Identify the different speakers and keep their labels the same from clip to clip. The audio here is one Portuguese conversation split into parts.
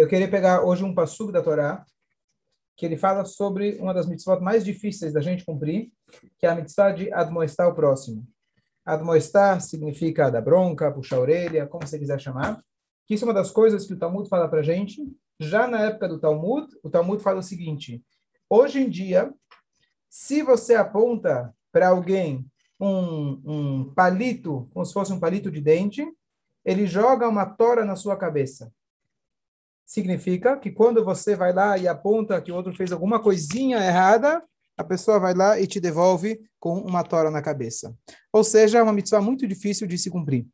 Speaker 1: Eu queria pegar hoje um passugo da Torá, que ele fala sobre uma das mitzvot mais difíceis da gente cumprir, que é a mitzvah de admoestar o próximo. Admoestar significa dar bronca, puxar a orelha, como você quiser chamar. Que isso é uma das coisas que o Talmud fala para gente. Já na época do Talmud, o Talmud fala o seguinte: hoje em dia, se você aponta para alguém um, um palito, como se fosse um palito de dente, ele joga uma tora na sua cabeça. Significa que quando você vai lá e aponta que o outro fez alguma coisinha errada, a pessoa vai lá e te devolve com uma tora na cabeça. Ou seja, é uma mitzvah muito difícil de se cumprir.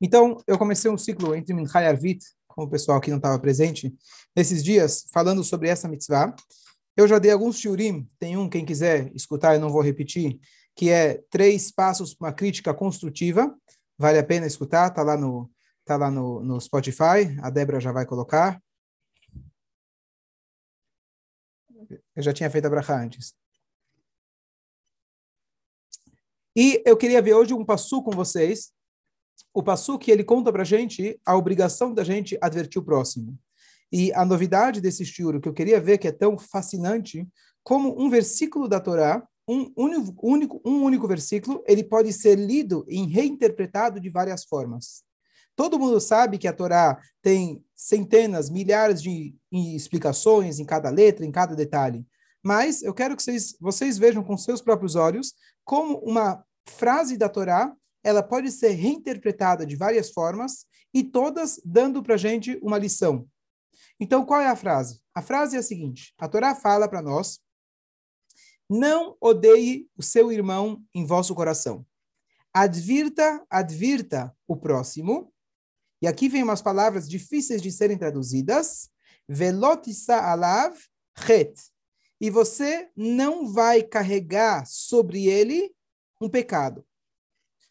Speaker 1: Então, eu comecei um ciclo entre Minchai e Arvit, com o pessoal que não estava presente, nesses dias, falando sobre essa mitzvah. Eu já dei alguns shiurim, tem um, quem quiser escutar, eu não vou repetir, que é três passos para uma crítica construtiva. Vale a pena escutar, tá lá no tá lá no, no Spotify, a Débora já vai colocar. Eu já tinha feito a bracha antes. E eu queria ver hoje um passu com vocês. O passu que ele conta para gente a obrigação da gente advertir o próximo. E a novidade desse estudo que eu queria ver, que é tão fascinante, como um versículo da Torá um único, um único versículo, ele pode ser lido e reinterpretado de várias formas. Todo mundo sabe que a Torá tem centenas, milhares de explicações em cada letra, em cada detalhe. Mas eu quero que vocês, vocês vejam com seus próprios olhos como uma frase da Torá ela pode ser reinterpretada de várias formas e todas dando para a gente uma lição. Então, qual é a frase? A frase é a seguinte: a Torá fala para nós não odeie o seu irmão em vosso coração. Advirta, advirta o próximo. E aqui vem umas palavras difíceis de serem traduzidas. Velotissa alav het. E você não vai carregar sobre ele um pecado.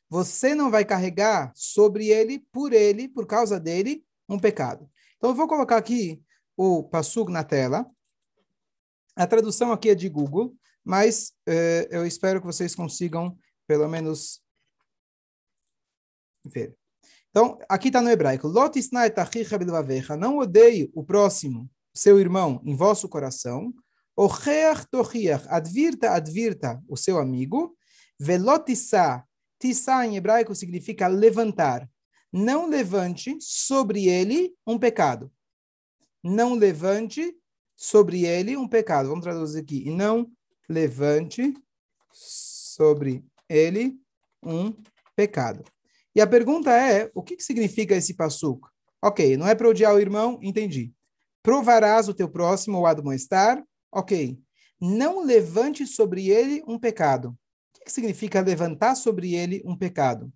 Speaker 1: Você não vai carregar sobre ele, por ele, por causa dele, um pecado. Então eu vou colocar aqui o Passug na tela. A tradução aqui é de Google mas eh, eu espero que vocês consigam, pelo menos, ver. Então, aqui está no hebraico. Não odeie o próximo, seu irmão, em vosso coração. Advirta, advirta o seu amigo. Velotissa. Tissa em hebraico significa levantar. Não levante sobre ele um pecado. Não levante sobre ele um pecado. Vamos traduzir aqui. Não levante sobre ele um pecado. E a pergunta é, o que, que significa esse passuco? Ok, não é para odiar o irmão, entendi. Provarás o teu próximo ou admoestar? Ok. Não levante sobre ele um pecado. O que, que significa levantar sobre ele um pecado?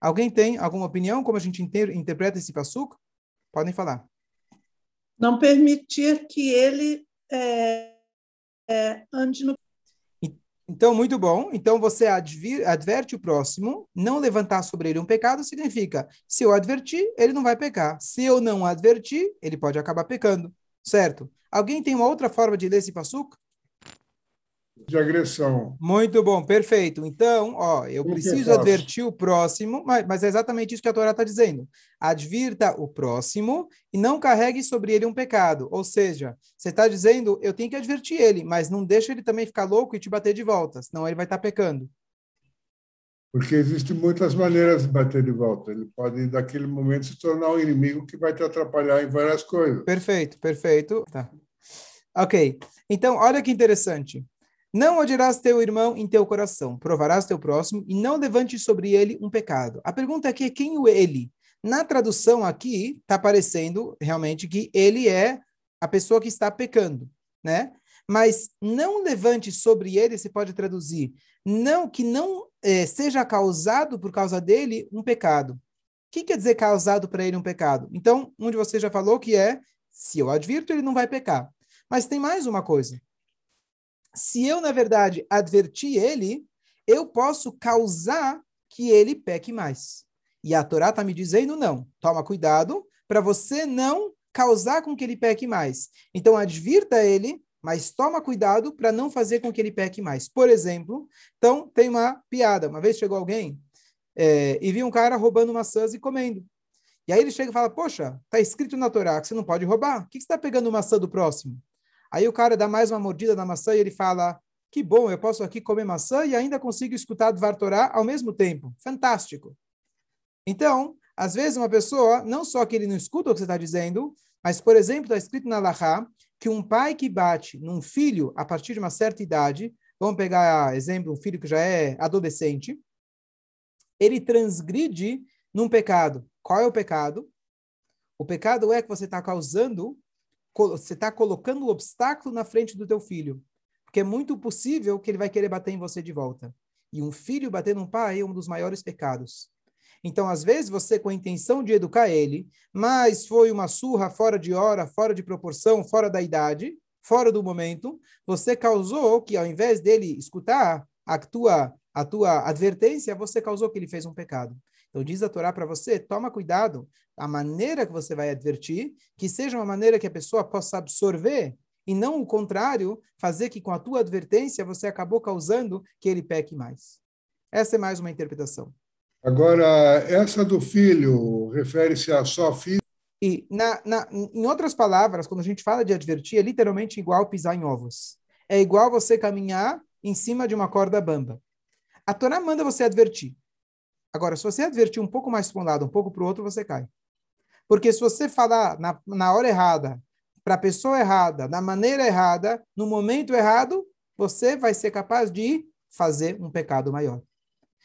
Speaker 1: Alguém tem alguma opinião como a gente inter interpreta esse passuco? Podem falar.
Speaker 2: Não permitir que ele é é, ande no.
Speaker 1: Então, muito bom. Então, você advir, adverte o próximo, não levantar sobre ele um pecado significa, se eu advertir, ele não vai pecar. Se eu não advertir, ele pode acabar pecando. Certo? Alguém tem uma outra forma de ler esse passuco?
Speaker 3: De agressão.
Speaker 1: Muito bom, perfeito. Então, ó, eu Como preciso advertir o próximo, mas, mas, é exatamente isso que a Torá está dizendo. Advirta o próximo e não carregue sobre ele um pecado. Ou seja, você está dizendo, eu tenho que advertir ele, mas não deixa ele também ficar louco e te bater de volta, senão ele vai estar tá pecando.
Speaker 3: Porque existem muitas maneiras de bater de volta. Ele pode, naquele momento, se tornar um inimigo que vai te atrapalhar em várias coisas.
Speaker 1: Perfeito, perfeito. Tá. Ok. Então, olha que interessante. Não odiarás teu irmão em teu coração, provarás teu próximo e não levante sobre ele um pecado. A pergunta aqui é quem o ele? Na tradução aqui, está aparecendo realmente que ele é a pessoa que está pecando, né? Mas não levante sobre ele, se pode traduzir, não que não é, seja causado por causa dele um pecado. O que quer dizer causado para ele um pecado? Então, um de vocês já falou que é, se eu advirto, ele não vai pecar. Mas tem mais uma coisa se eu, na verdade, advertir ele, eu posso causar que ele peque mais. E a Torá está me dizendo não. Toma cuidado para você não causar com que ele peque mais. Então, advirta ele, mas toma cuidado para não fazer com que ele peque mais. Por exemplo, então, tem uma piada. Uma vez chegou alguém é, e viu um cara roubando maçãs e comendo. E aí ele chega e fala, poxa, está escrito na Torá que você não pode roubar. Por que você está pegando maçã do próximo? Aí o cara dá mais uma mordida na maçã e ele fala, que bom, eu posso aqui comer maçã e ainda consigo escutar Dvar Torá ao mesmo tempo. Fantástico. Então, às vezes uma pessoa, não só que ele não escuta o que você está dizendo, mas, por exemplo, está escrito na Lahá que um pai que bate num filho a partir de uma certa idade, vamos pegar exemplo, um filho que já é adolescente, ele transgride num pecado. Qual é o pecado? O pecado é que você está causando, você está colocando um obstáculo na frente do teu filho. Porque é muito possível que ele vai querer bater em você de volta. E um filho bater num pai é um dos maiores pecados. Então, às vezes, você com a intenção de educar ele, mas foi uma surra fora de hora, fora de proporção, fora da idade, fora do momento, você causou que, ao invés dele escutar a tua, a tua advertência, você causou que ele fez um pecado. Então, diz a Torá para você: toma cuidado, a maneira que você vai advertir, que seja uma maneira que a pessoa possa absorver e não o contrário, fazer que com a tua advertência você acabou causando que ele peque mais. Essa é mais uma interpretação.
Speaker 3: Agora, essa do filho refere-se a só filho?
Speaker 1: E, na, na, em outras palavras, quando a gente fala de advertir, é literalmente igual pisar em ovos. É igual você caminhar em cima de uma corda bamba. A Torá manda você advertir. Agora, se você advertir um pouco mais para um lado, um pouco para o outro, você cai. Porque se você falar na, na hora errada, para a pessoa errada, da maneira errada, no momento errado, você vai ser capaz de fazer um pecado maior.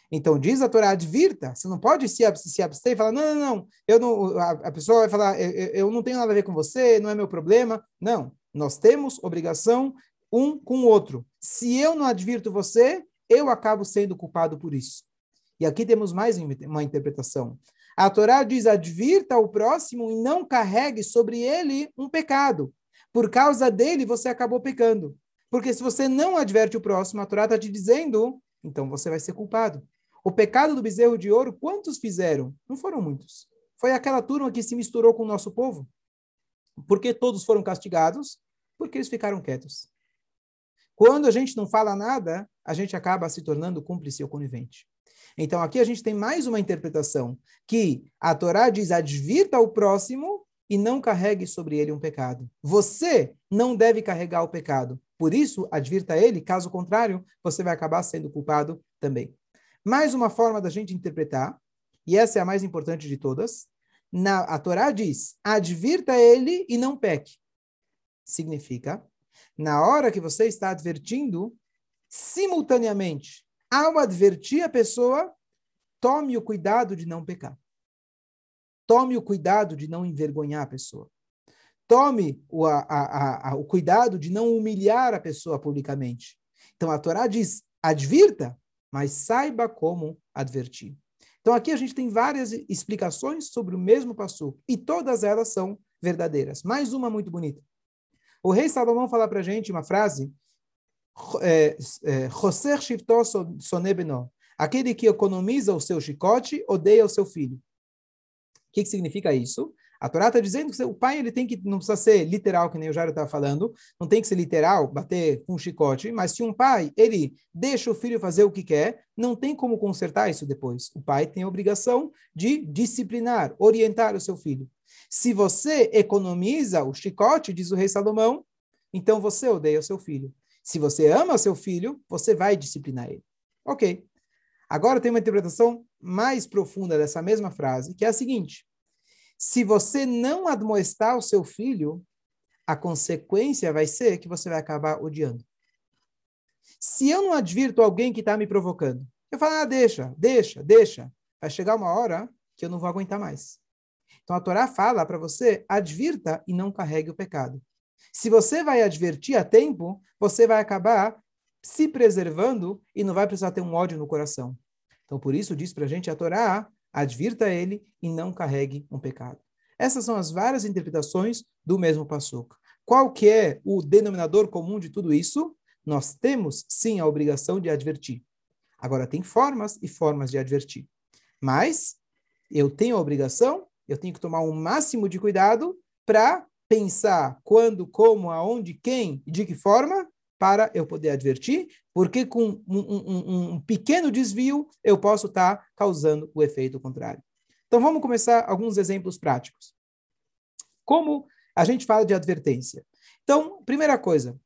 Speaker 1: Então, diz a Torá, advirta, você não pode se, se abster e falar, não, não, não, eu não, a, a pessoa vai falar, eu, eu não tenho nada a ver com você, não é meu problema. Não, nós temos obrigação um com o outro. Se eu não advirto você, eu acabo sendo culpado por isso. E aqui temos mais uma interpretação. A Torá diz: advirta o próximo e não carregue sobre ele um pecado. Por causa dele, você acabou pecando. Porque se você não adverte o próximo, a Torá está te dizendo, então você vai ser culpado. O pecado do bezerro de ouro, quantos fizeram? Não foram muitos. Foi aquela turma que se misturou com o nosso povo. Por que todos foram castigados? Porque eles ficaram quietos. Quando a gente não fala nada, a gente acaba se tornando cúmplice ou conivente. Então aqui a gente tem mais uma interpretação que a Torá diz: advirta o próximo e não carregue sobre ele um pecado. Você não deve carregar o pecado. Por isso, advirta ele, caso contrário, você vai acabar sendo culpado também. Mais uma forma da gente interpretar, e essa é a mais importante de todas, na, a Torá diz: advirta ele e não peque. Significa, na hora que você está advertindo, simultaneamente, ao advertir a pessoa, tome o cuidado de não pecar. Tome o cuidado de não envergonhar a pessoa. Tome o, a, a, a, o cuidado de não humilhar a pessoa publicamente. Então a Torá diz: advirta, mas saiba como advertir. Então aqui a gente tem várias explicações sobre o mesmo passo e todas elas são verdadeiras. Mais uma muito bonita. O rei Salomão fala para a gente uma frase, é, é, aquele que economiza o seu chicote odeia o seu filho. O que, que significa isso? A Torá está dizendo que o pai ele tem que, não precisa ser literal, que nem o Jairo estava falando, não tem que ser literal, bater com um chicote, mas se um pai, ele deixa o filho fazer o que quer, não tem como consertar isso depois. O pai tem a obrigação de disciplinar, orientar o seu filho. Se você economiza o chicote, diz o rei Salomão, então você odeia o seu filho. Se você ama seu filho, você vai disciplinar ele. Ok. Agora tem uma interpretação mais profunda dessa mesma frase, que é a seguinte: se você não admoestar o seu filho, a consequência vai ser que você vai acabar odiando. Se eu não advirto alguém que está me provocando, eu falo, ah, deixa, deixa, deixa. Vai chegar uma hora que eu não vou aguentar mais. Então a Torá fala para você, advirta e não carregue o pecado. Se você vai advertir a tempo, você vai acabar se preservando e não vai precisar ter um ódio no coração. Então por isso diz para a gente a Torá, advirta ele e não carregue um pecado. Essas são as várias interpretações do mesmo passuca. Qual que é o denominador comum de tudo isso? Nós temos, sim, a obrigação de advertir. Agora, tem formas e formas de advertir. Mas eu tenho a obrigação, eu tenho que tomar o um máximo de cuidado para pensar quando, como, aonde, quem e de que forma para eu poder advertir, porque com um, um, um pequeno desvio eu posso estar tá causando o efeito contrário. Então vamos começar alguns exemplos práticos. Como a gente fala de advertência? Então, primeira coisa,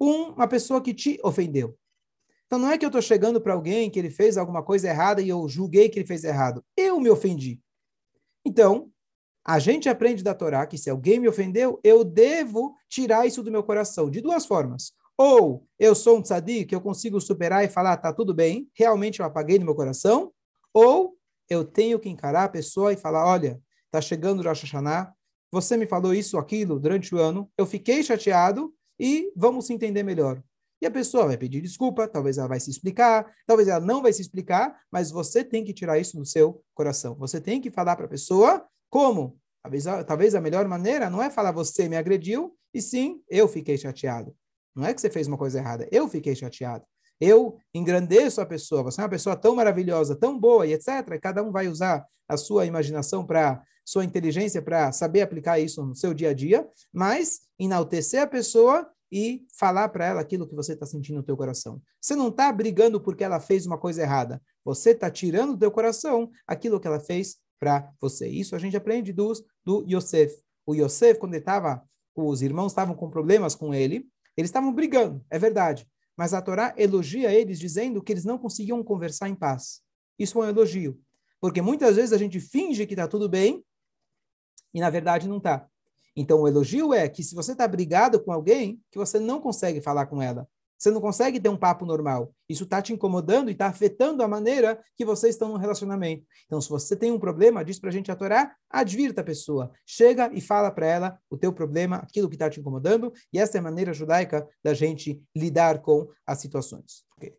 Speaker 1: um, uma pessoa que te ofendeu. Então não é que eu estou chegando para alguém que ele fez alguma coisa errada e eu julguei que ele fez errado. Eu me ofendi. Então, a gente aprende da Torá que se alguém me ofendeu, eu devo tirar isso do meu coração, de duas formas. Ou eu sou um tzadik, que eu consigo superar e falar, tá tudo bem, realmente eu apaguei no meu coração. Ou eu tenho que encarar a pessoa e falar, olha, tá chegando o Rosh Hashanah, você me falou isso, aquilo durante o ano, eu fiquei chateado e vamos se entender melhor. E a pessoa vai pedir desculpa, talvez ela vai se explicar, talvez ela não vai se explicar, mas você tem que tirar isso do seu coração. Você tem que falar para a pessoa como. Talvez, talvez a melhor maneira não é falar você me agrediu, e sim eu fiquei chateado. Não é que você fez uma coisa errada, eu fiquei chateado. Eu engrandeço a pessoa, você é uma pessoa tão maravilhosa, tão boa e etc. Cada um vai usar a sua imaginação para sua inteligência para saber aplicar isso no seu dia a dia, mas enaltecer a pessoa e falar para ela aquilo que você está sentindo no teu coração. Você não está brigando porque ela fez uma coisa errada. Você está tirando do teu coração aquilo que ela fez para você. Isso a gente aprende dos, do Yosef. O Yosef, quando ele estava, os irmãos estavam com problemas com ele, eles estavam brigando, é verdade. Mas a Torá elogia eles dizendo que eles não conseguiam conversar em paz. Isso é um elogio. Porque muitas vezes a gente finge que está tudo bem e na verdade não está. Então o elogio é que se você está brigado com alguém, que você não consegue falar com ela. Você não consegue ter um papo normal. Isso está te incomodando e está afetando a maneira que vocês estão no relacionamento. Então, se você tem um problema, diz para a gente a Torá, advirta a pessoa. Chega e fala para ela o teu problema, aquilo que está te incomodando. E essa é a maneira judaica da gente lidar com as situações. Okay.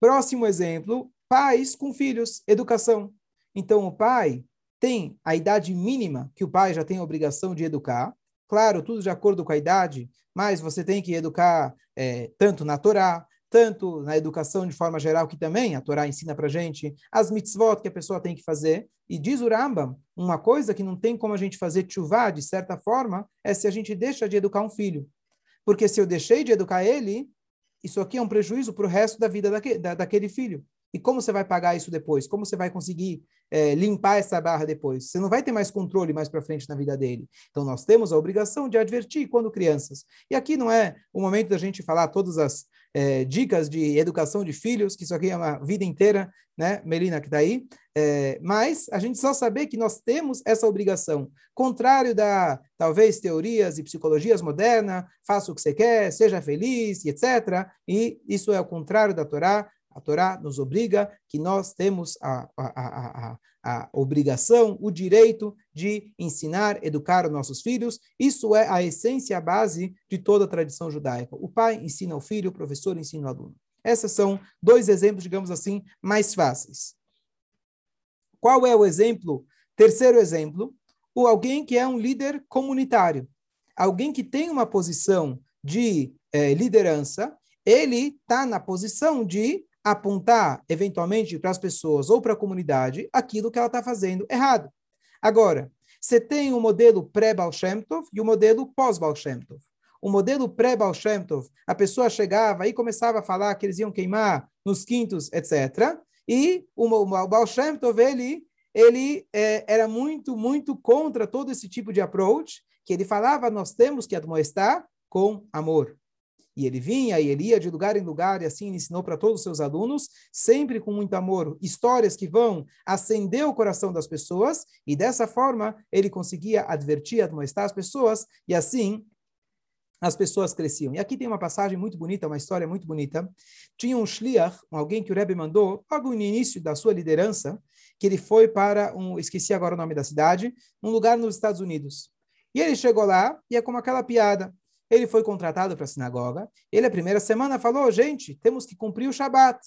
Speaker 1: Próximo exemplo, pais com filhos, educação. Então, o pai tem a idade mínima que o pai já tem a obrigação de educar. Claro, tudo de acordo com a idade, mas você tem que educar é, tanto na Torá, tanto na educação de forma geral, que também a Torá ensina para gente, as mitzvot que a pessoa tem que fazer. E diz o Rambam, uma coisa que não tem como a gente fazer chuva de certa forma, é se a gente deixa de educar um filho. Porque se eu deixei de educar ele, isso aqui é um prejuízo para o resto da vida da, daquele filho. E como você vai pagar isso depois? Como você vai conseguir é, limpar essa barra depois? Você não vai ter mais controle mais para frente na vida dele. Então, nós temos a obrigação de advertir quando crianças. E aqui não é o momento da gente falar todas as é, dicas de educação de filhos, que isso aqui é uma vida inteira, né, Melina, que está aí. É, mas a gente só saber que nós temos essa obrigação. Contrário da, talvez, teorias e psicologias modernas, faça o que você quer, seja feliz, etc. E isso é o contrário da Torá. A Torá nos obriga que nós temos a, a, a, a, obrigação, o direito de ensinar, educar os nossos filhos. Isso é a essência, a base de toda a tradição judaica. O pai ensina o filho, o professor ensina o aluno. Esses são dois exemplos, digamos assim, mais fáceis. Qual é o exemplo? Terceiro exemplo, o alguém que é um líder comunitário. Alguém que tem uma posição de eh, liderança, ele está na posição de apontar, eventualmente, para as pessoas ou para a comunidade aquilo que ela está fazendo errado. Agora, você tem o modelo pré-Baal Shem Tov e o modelo pós-Baal Shem Tov. O modelo pré-Baal Shem Tov, a pessoa chegava e começava a falar que eles iam queimar nos quintos, etc. E o, o Baal Shem Tov, ele, ele é, era muito, muito contra todo esse tipo de approach, que ele falava, nós temos que admoestar com amor. E ele vinha e ele ia de lugar em lugar e assim ensinou para todos os seus alunos, sempre com muito amor, histórias que vão acender o coração das pessoas e dessa forma ele conseguia advertir, admoestar as pessoas e assim as pessoas cresciam. E aqui tem uma passagem muito bonita, uma história muito bonita. Tinha um shliach, alguém que o Rebbe mandou, logo no início da sua liderança, que ele foi para um, esqueci agora o nome da cidade, um lugar nos Estados Unidos. E ele chegou lá e é como aquela piada. Ele foi contratado para a sinagoga. Ele, a primeira semana, falou: gente, temos que cumprir o Shabat.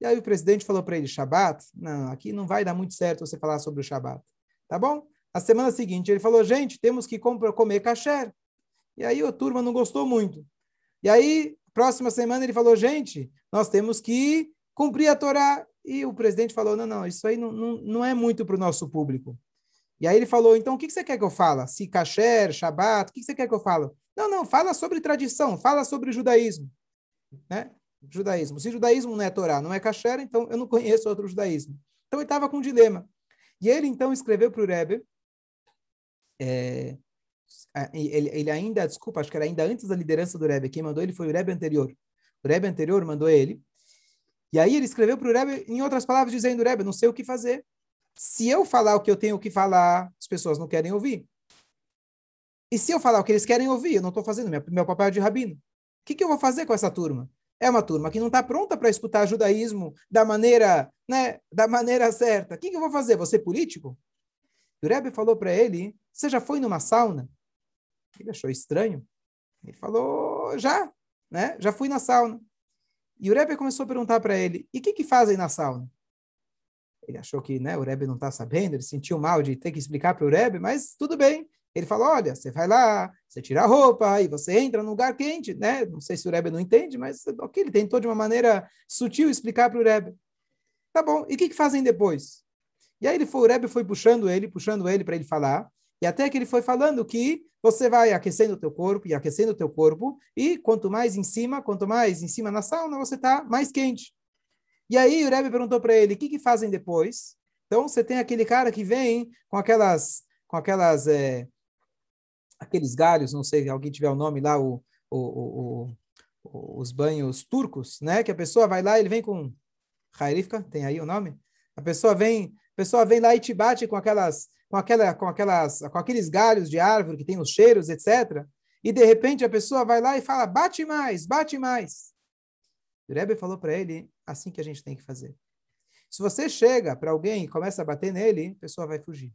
Speaker 1: E aí o presidente falou para ele: Shabat? Não, aqui não vai dar muito certo você falar sobre o Shabat. Tá bom? A semana seguinte, ele falou: gente, temos que comer kasher. E aí a turma não gostou muito. E aí, próxima semana, ele falou: gente, nós temos que cumprir a Torá. E o presidente falou: não, não, isso aí não, não, não é muito para o nosso público. E aí ele falou: então o que você quer que eu fale? Se kasher, Shabat, o que você quer que eu fale? Não, não, fala sobre tradição, fala sobre judaísmo. Né? Judaísmo. Se judaísmo não é Torá, não é kasher, então eu não conheço outro judaísmo. Então ele estava com um dilema. E ele então escreveu para o Rebbe, é, ele, ele, ainda, desculpa, acho que era ainda antes da liderança do Rebbe, quem mandou ele foi o Rebbe anterior. O Rebbe anterior mandou ele. E aí ele escreveu para o Rebbe, em outras palavras, dizendo, Rebbe, não sei o que fazer. Se eu falar o que eu tenho que falar, as pessoas não querem ouvir. E se eu falar o que eles querem ouvir, eu não estou fazendo meu, meu papel de rabino. O que, que eu vou fazer com essa turma? É uma turma que não está pronta para escutar judaísmo da maneira, né, da maneira certa. O que, que eu vou fazer? Ser político? o Rebbe falou para ele, você já foi numa sauna? Ele achou estranho. Ele falou, já, né? Já fui na sauna. E o Rebbe começou a perguntar para ele, e o que, que fazem na sauna? Ele achou que né, o Rebbe não está sabendo, ele sentiu mal de ter que explicar para o Rebbe, mas tudo bem. Ele falou, olha, você vai lá, você tira a roupa e você entra num lugar quente, né? Não sei se o Rebbe não entende, mas ok, ele tentou de uma maneira sutil explicar para o Rebbe. Tá bom, e o que, que fazem depois? E aí ele foi, o Rebbe foi puxando ele, puxando ele para ele falar, e até que ele foi falando que você vai aquecendo o teu corpo e aquecendo o teu corpo, e quanto mais em cima, quanto mais em cima na sauna, você está mais quente. E aí o Rebbe perguntou para ele, o que, que fazem depois? Então você tem aquele cara que vem com aquelas, com aquelas é, aqueles galhos, não sei, alguém tiver o nome lá, o, o, o, os banhos turcos, né? Que a pessoa vai lá, ele vem com Hairifka, tem aí o nome? A pessoa vem, a pessoa vem lá e te bate com aquelas, com aquela, com aquelas, com aqueles galhos de árvore que tem os cheiros, etc. E de repente a pessoa vai lá e fala: bate mais, bate mais. O Rebbe falou para ele assim que a gente tem que fazer. Se você chega para alguém e começa a bater nele, a pessoa vai fugir.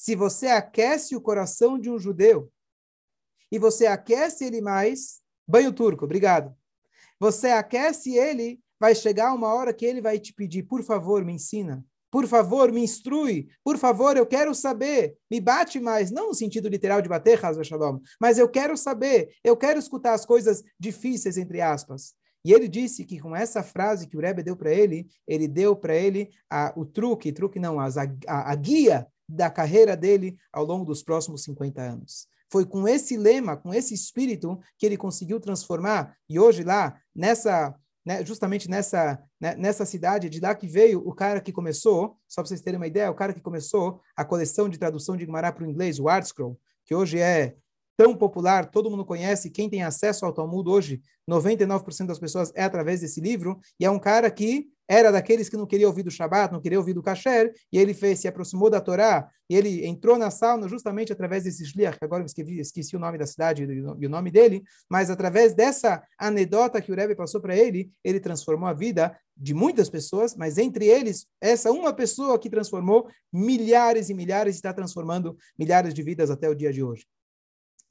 Speaker 1: Se você aquece o coração de um judeu e você aquece ele mais, banho turco, obrigado. Você aquece ele, vai chegar uma hora que ele vai te pedir, por favor, me ensina. Por favor, me instrui. Por favor, eu quero saber. Me bate mais, não no sentido literal de bater, Hazva Shalom, mas eu quero saber. Eu quero escutar as coisas difíceis, entre aspas. E ele disse que com essa frase que o Rebbe deu para ele, ele deu para ele a, o truque, truque não, a, a, a guia da carreira dele ao longo dos próximos 50 anos. Foi com esse lema, com esse espírito, que ele conseguiu transformar. E hoje lá, nessa, né, justamente nessa, né, nessa cidade, de lá que veio o cara que começou, só para vocês terem uma ideia, o cara que começou a coleção de tradução de Guimarães para o inglês, o ArtScroll, que hoje é tão popular, todo mundo conhece, quem tem acesso ao Talmud hoje, 99% das pessoas é através desse livro, e é um cara que era daqueles que não queria ouvir do Shabat, não queria ouvir do Kasher, e ele fez, se aproximou da Torá, e ele entrou na sauna justamente através desse Shliach, que agora eu esqueci, esqueci o nome da cidade e o nome dele, mas através dessa anedota que o Rebbe passou para ele, ele transformou a vida de muitas pessoas, mas entre eles, essa uma pessoa que transformou milhares e milhares, e está transformando milhares de vidas até o dia de hoje.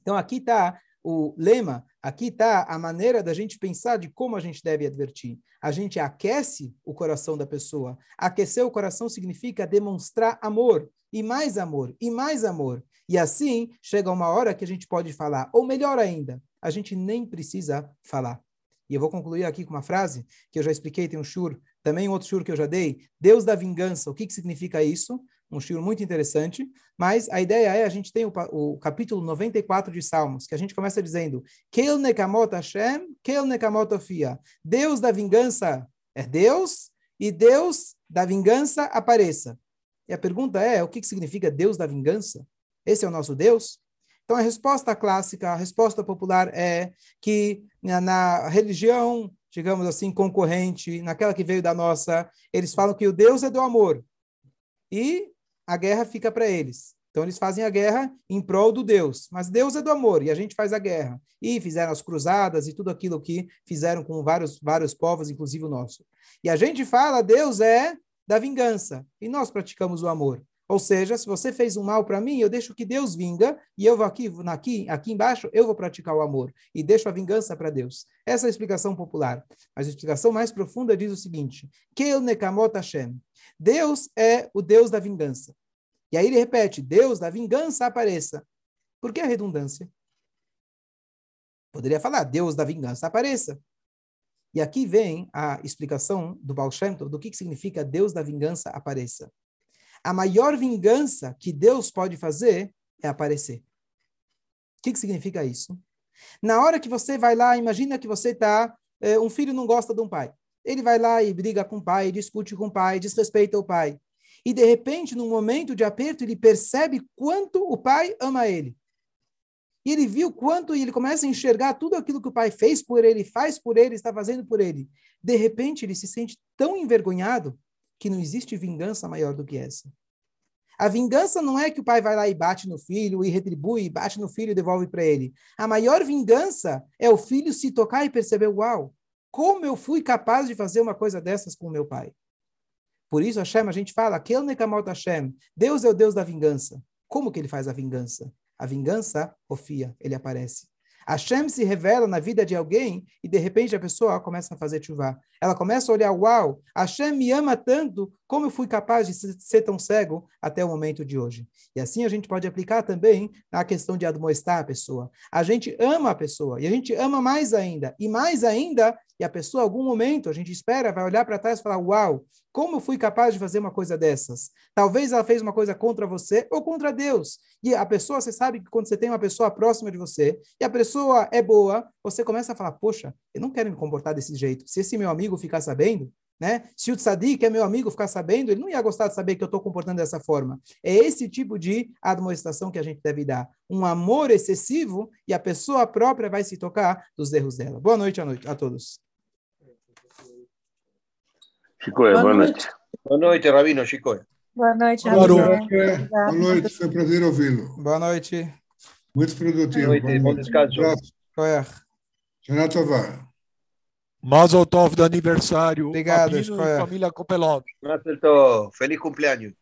Speaker 1: Então aqui está o lema, aqui está a maneira da gente pensar de como a gente deve advertir. A gente aquece o coração da pessoa. Aquecer o coração significa demonstrar amor, e mais amor, e mais amor. E assim chega uma hora que a gente pode falar, ou melhor ainda, a gente nem precisa falar. E eu vou concluir aqui com uma frase que eu já expliquei, tem um shur, também outro shur que eu já dei, Deus da vingança. O que, que significa isso? Um estilo muito interessante, mas a ideia é, a gente tem o, o capítulo 94 de Salmos, que a gente começa dizendo, Kel nekamot Hashem, Kel nekamot Ofia. Deus da vingança é Deus, e Deus da vingança apareça. E a pergunta é, o que, que significa Deus da vingança? Esse é o nosso Deus? Então, a resposta clássica, a resposta popular é que na, na religião, digamos assim, concorrente, naquela que veio da nossa, eles falam que o Deus é do amor. E a guerra fica para eles. Então eles fazem a guerra em prol do Deus, mas Deus é do amor e a gente faz a guerra. E fizeram as cruzadas e tudo aquilo que fizeram com vários vários povos, inclusive o nosso. E a gente fala Deus é da vingança e nós praticamos o amor. Ou seja, se você fez um mal para mim, eu deixo que Deus vinga e eu vou aqui, aqui, aqui embaixo, eu vou praticar o amor e deixo a vingança para Deus. Essa é a explicação popular. Mas a explicação mais profunda diz o seguinte: Kel nekamot Hashem. Deus é o Deus da vingança. E aí ele repete: Deus da vingança apareça. Por que a redundância? Poderia falar: Deus da vingança apareça. E aqui vem a explicação do Baal Shem Tov, do que, que significa Deus da vingança apareça. A maior vingança que Deus pode fazer é aparecer. O que, que significa isso? Na hora que você vai lá, imagina que você está, é, um filho não gosta de um pai. Ele vai lá e briga com o pai, discute com o pai, desrespeita o pai. e de repente, num momento de aperto, ele percebe quanto o pai ama ele. E ele viu quanto, e ele começa a enxergar tudo aquilo que o pai fez por ele, faz por ele, está fazendo por ele. De repente, ele se sente tão envergonhado que não existe vingança maior do que essa. A vingança não é que o pai vai lá e bate no filho e retribui, bate no filho e devolve para ele. A maior vingança é o filho se tocar e perceber: uau, como eu fui capaz de fazer uma coisa dessas com meu pai. Por isso, Hashem, a gente fala, Hashem, Deus é o Deus da vingança. Como que ele faz a vingança? A vingança, Ofia, ele aparece. Hashem se revela na vida de alguém e de repente a pessoa começa a fazer chuva. Ela começa a olhar, uau, Hashem me ama tanto, como eu fui capaz de ser tão cego até o momento de hoje. E assim a gente pode aplicar também na questão de admoestar a pessoa. A gente ama a pessoa e a gente ama mais ainda. E mais ainda, e a pessoa, algum momento, a gente espera, vai olhar para trás e falar, uau, como eu fui capaz de fazer uma coisa dessas? Talvez ela fez uma coisa contra você ou contra Deus. E a pessoa, você sabe que quando você tem uma pessoa próxima de você e a pessoa é boa, você começa a falar: Poxa, eu não quero me comportar desse jeito. Se esse meu amigo ficar sabendo, né? Se o tzadik, que é meu amigo, ficar sabendo, ele não ia gostar de saber que eu estou comportando dessa forma. É esse tipo de admoestação que a gente deve dar. Um amor excessivo e a pessoa própria vai se tocar dos erros dela. Boa noite a, noite, a todos.
Speaker 4: Chicoia, boa, boa noite. noite. Boa noite, Rabino Chicoia.
Speaker 5: Boa noite,
Speaker 3: Rabino. Boa noite, foi um prazer ouvi-lo.
Speaker 1: Boa noite.
Speaker 3: Muito produtivo.
Speaker 4: Boa noite, bom descanso.
Speaker 1: Coer.
Speaker 3: Shana Tová.
Speaker 6: Mazel Tov do aniversário.
Speaker 1: Obrigado,
Speaker 6: Rabino e família Copelov.
Speaker 4: Mazel Tov. Feliz cumpleaños.